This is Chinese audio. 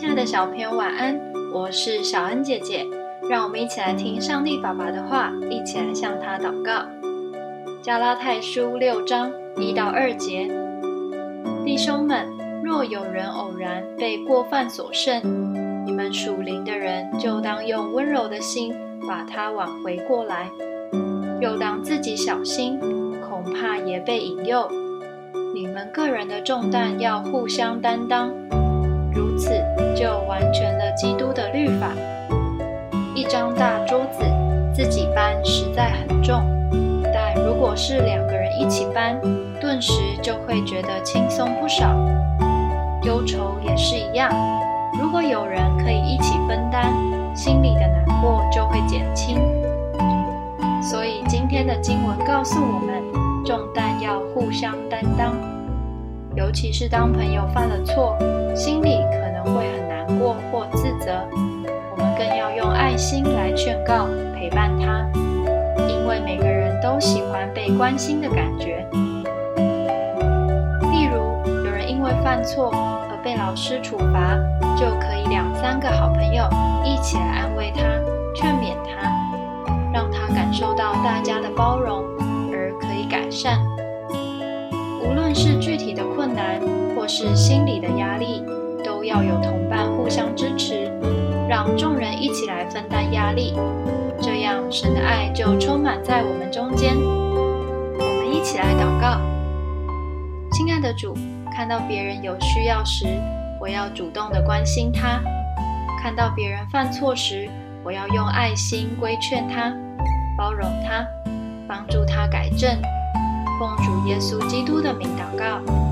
亲爱的小朋友，晚安！我是小恩姐姐，让我们一起来听上帝爸爸的话，一起来向他祷告。加拉太书六章一到二节，弟兄们，若有人偶然被过犯所胜，你们属灵的人就当用温柔的心把他挽回过来，又当自己小心，恐怕也被引诱。你们个人的重担要互相担当。如此就完全了基督的律法。一张大桌子自己搬实在很重，但如果是两个人一起搬，顿时就会觉得轻松不少。忧愁也是一样，如果有人可以一起分担，心里的难过就会减轻。所以今天的经文告诉我们，重担要互相担当。尤其是当朋友犯了错，心里心来劝告、陪伴他，因为每个人都喜欢被关心的感觉。例如，有人因为犯错而被老师处罚，就可以两三个好朋友一起来安慰他、劝勉他，让他感受到大家的包容，而可以改善。无论是具体的困难，或是心理的压力，都要有同伴互相支持，众人一起来分担压力，这样神的爱就充满在我们中间。我们一起来祷告：亲爱的主，看到别人有需要时，我要主动的关心他；看到别人犯错时，我要用爱心规劝他，包容他，帮助他改正。奉主耶稣基督的名祷告。